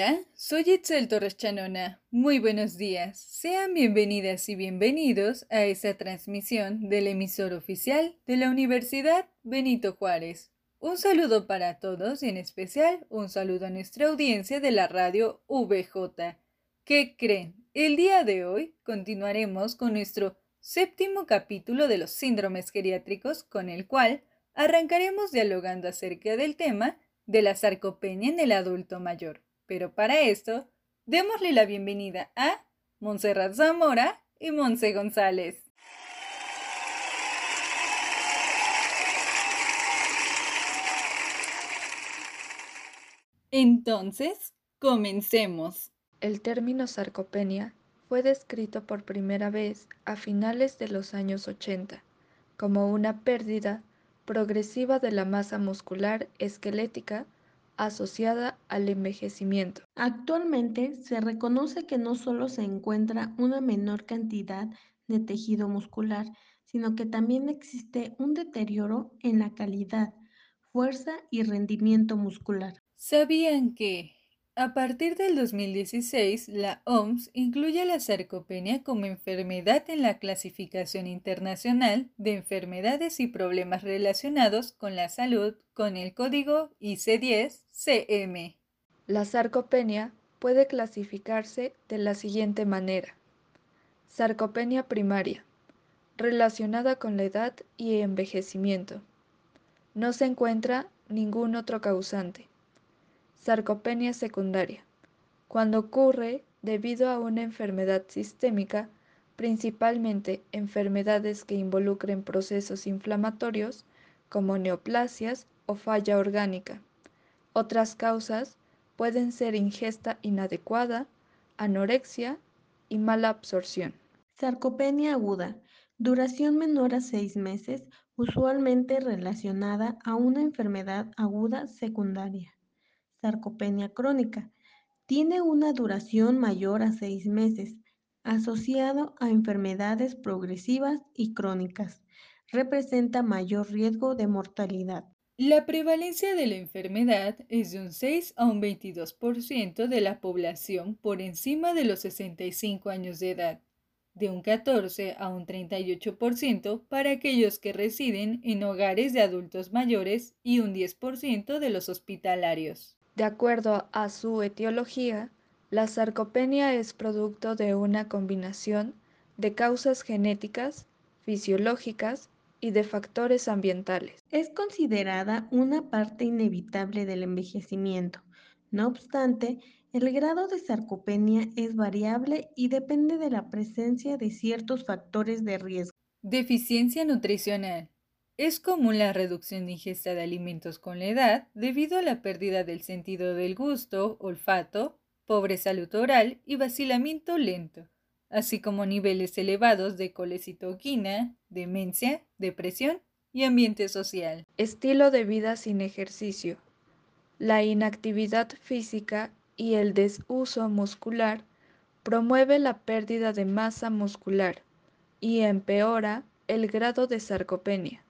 Hola, soy Itzel Torres Chanona. Muy buenos días. Sean bienvenidas y bienvenidos a esta transmisión del emisor oficial de la Universidad Benito Juárez. Un saludo para todos y en especial un saludo a nuestra audiencia de la radio VJ. ¿Qué creen? El día de hoy continuaremos con nuestro séptimo capítulo de los síndromes geriátricos con el cual arrancaremos dialogando acerca del tema de la sarcopenia en el adulto mayor. Pero para esto, démosle la bienvenida a Montserrat Zamora y Monse González. Entonces, comencemos. El término sarcopenia fue descrito por primera vez a finales de los años 80 como una pérdida progresiva de la masa muscular esquelética asociada al envejecimiento. Actualmente se reconoce que no solo se encuentra una menor cantidad de tejido muscular, sino que también existe un deterioro en la calidad, fuerza y rendimiento muscular. ¿Sabían que a partir del 2016, la OMS incluye la sarcopenia como enfermedad en la clasificación internacional de enfermedades y problemas relacionados con la salud con el código IC10-CM. La sarcopenia puede clasificarse de la siguiente manera. Sarcopenia primaria, relacionada con la edad y envejecimiento. No se encuentra ningún otro causante. Sarcopenia secundaria, cuando ocurre debido a una enfermedad sistémica, principalmente enfermedades que involucren procesos inflamatorios como neoplasias o falla orgánica. Otras causas pueden ser ingesta inadecuada, anorexia y mala absorción. Sarcopenia aguda, duración menor a seis meses, usualmente relacionada a una enfermedad aguda secundaria sarcopenia crónica. Tiene una duración mayor a seis meses, asociado a enfermedades progresivas y crónicas. Representa mayor riesgo de mortalidad. La prevalencia de la enfermedad es de un 6 a un 22% de la población por encima de los 65 años de edad, de un 14 a un 38% para aquellos que residen en hogares de adultos mayores y un 10% de los hospitalarios. De acuerdo a su etiología, la sarcopenia es producto de una combinación de causas genéticas, fisiológicas y de factores ambientales. Es considerada una parte inevitable del envejecimiento. No obstante, el grado de sarcopenia es variable y depende de la presencia de ciertos factores de riesgo. Deficiencia nutricional. Es común la reducción de ingesta de alimentos con la edad debido a la pérdida del sentido del gusto, olfato, pobre salud oral y vacilamiento lento, así como niveles elevados de colecitoquina, demencia, depresión y ambiente social. Estilo de vida sin ejercicio. La inactividad física y el desuso muscular promueve la pérdida de masa muscular y empeora el grado de sarcopenia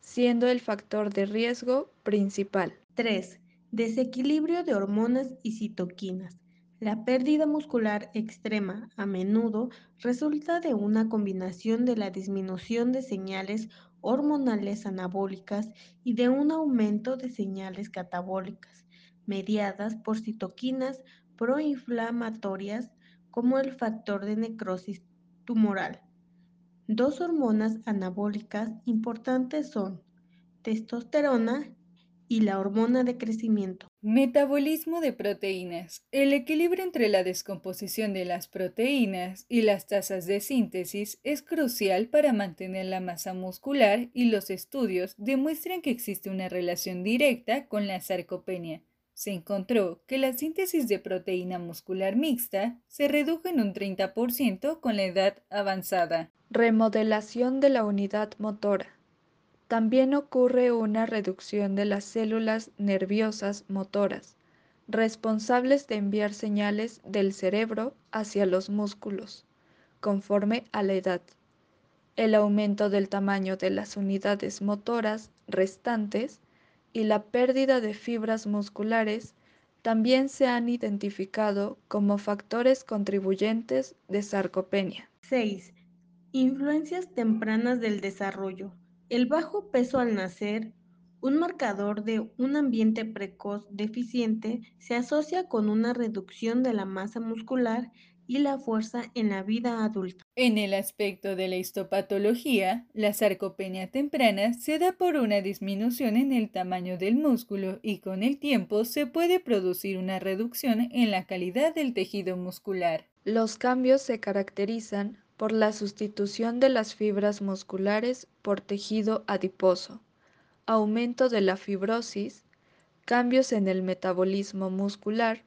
siendo el factor de riesgo principal. 3. Desequilibrio de hormonas y citoquinas. La pérdida muscular extrema a menudo resulta de una combinación de la disminución de señales hormonales anabólicas y de un aumento de señales catabólicas, mediadas por citoquinas proinflamatorias como el factor de necrosis tumoral. Dos hormonas anabólicas importantes son testosterona y la hormona de crecimiento. Metabolismo de proteínas. El equilibrio entre la descomposición de las proteínas y las tasas de síntesis es crucial para mantener la masa muscular y los estudios demuestran que existe una relación directa con la sarcopenia se encontró que la síntesis de proteína muscular mixta se redujo en un 30% con la edad avanzada. Remodelación de la unidad motora. También ocurre una reducción de las células nerviosas motoras, responsables de enviar señales del cerebro hacia los músculos, conforme a la edad. El aumento del tamaño de las unidades motoras restantes y la pérdida de fibras musculares también se han identificado como factores contribuyentes de sarcopenia. 6. Influencias tempranas del desarrollo. El bajo peso al nacer, un marcador de un ambiente precoz deficiente, se asocia con una reducción de la masa muscular y la fuerza en la vida adulta. En el aspecto de la histopatología, la sarcopenia temprana se da por una disminución en el tamaño del músculo y con el tiempo se puede producir una reducción en la calidad del tejido muscular. Los cambios se caracterizan por la sustitución de las fibras musculares por tejido adiposo, aumento de la fibrosis, cambios en el metabolismo muscular,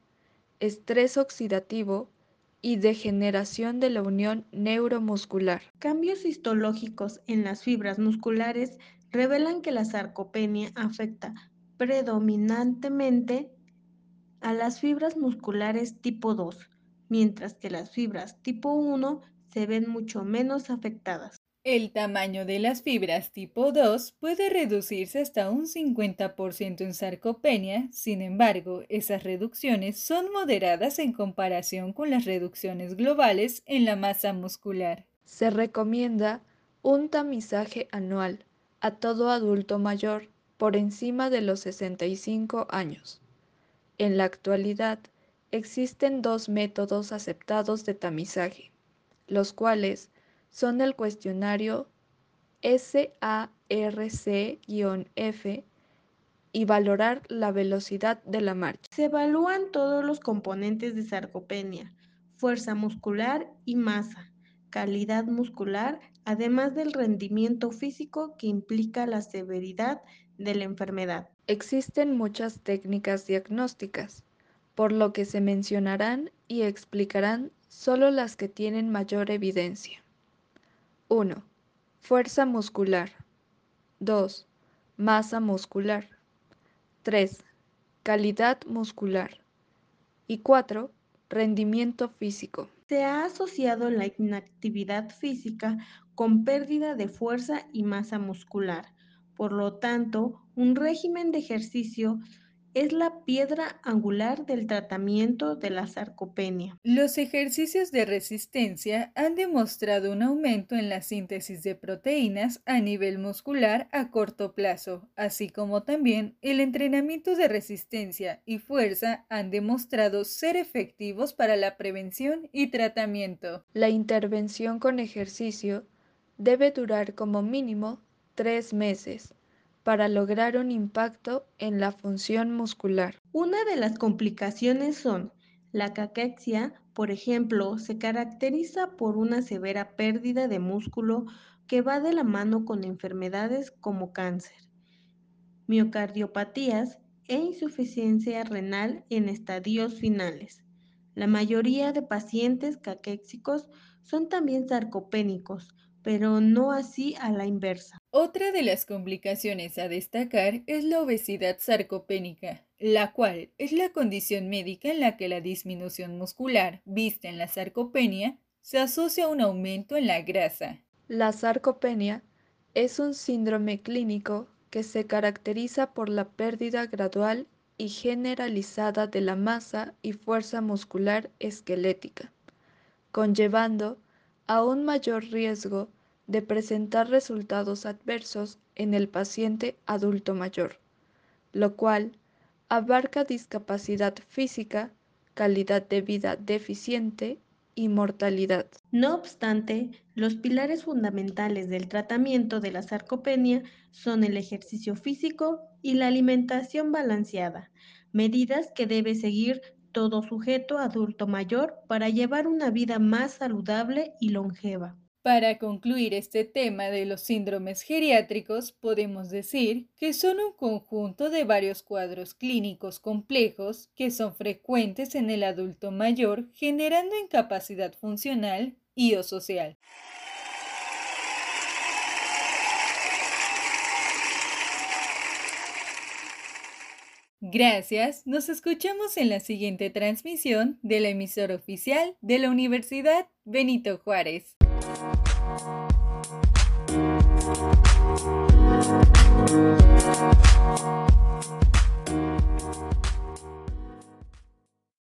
estrés oxidativo, y degeneración de la unión neuromuscular. Cambios histológicos en las fibras musculares revelan que la sarcopenia afecta predominantemente a las fibras musculares tipo 2, mientras que las fibras tipo 1 se ven mucho menos afectadas. El tamaño de las fibras tipo 2 puede reducirse hasta un 50% en sarcopenia, sin embargo, esas reducciones son moderadas en comparación con las reducciones globales en la masa muscular. Se recomienda un tamizaje anual a todo adulto mayor por encima de los 65 años. En la actualidad, existen dos métodos aceptados de tamizaje, los cuales son el cuestionario SARC-F y valorar la velocidad de la marcha. Se evalúan todos los componentes de sarcopenia, fuerza muscular y masa, calidad muscular, además del rendimiento físico que implica la severidad de la enfermedad. Existen muchas técnicas diagnósticas, por lo que se mencionarán y explicarán solo las que tienen mayor evidencia. 1. Fuerza muscular. 2. Masa muscular. 3. Calidad muscular. Y 4. Rendimiento físico. Se ha asociado la inactividad física con pérdida de fuerza y masa muscular. Por lo tanto, un régimen de ejercicio es la piedra angular del tratamiento de la sarcopenia. Los ejercicios de resistencia han demostrado un aumento en la síntesis de proteínas a nivel muscular a corto plazo, así como también el entrenamiento de resistencia y fuerza han demostrado ser efectivos para la prevención y tratamiento. La intervención con ejercicio debe durar como mínimo tres meses para lograr un impacto en la función muscular. Una de las complicaciones son la caquexia, por ejemplo, se caracteriza por una severa pérdida de músculo que va de la mano con enfermedades como cáncer, miocardiopatías e insuficiencia renal en estadios finales. La mayoría de pacientes caquéxicos son también sarcopénicos, pero no así a la inversa. Otra de las complicaciones a destacar es la obesidad sarcopénica, la cual es la condición médica en la que la disminución muscular vista en la sarcopenia se asocia a un aumento en la grasa. La sarcopenia es un síndrome clínico que se caracteriza por la pérdida gradual y generalizada de la masa y fuerza muscular esquelética, conllevando a un mayor riesgo de presentar resultados adversos en el paciente adulto mayor, lo cual abarca discapacidad física, calidad de vida deficiente y mortalidad. No obstante, los pilares fundamentales del tratamiento de la sarcopenia son el ejercicio físico y la alimentación balanceada, medidas que debe seguir todo sujeto adulto mayor para llevar una vida más saludable y longeva. Para concluir este tema de los síndromes geriátricos, podemos decir que son un conjunto de varios cuadros clínicos complejos que son frecuentes en el adulto mayor, generando incapacidad funcional y o social. Gracias, nos escuchamos en la siguiente transmisión de la emisora oficial de la Universidad Benito Juárez.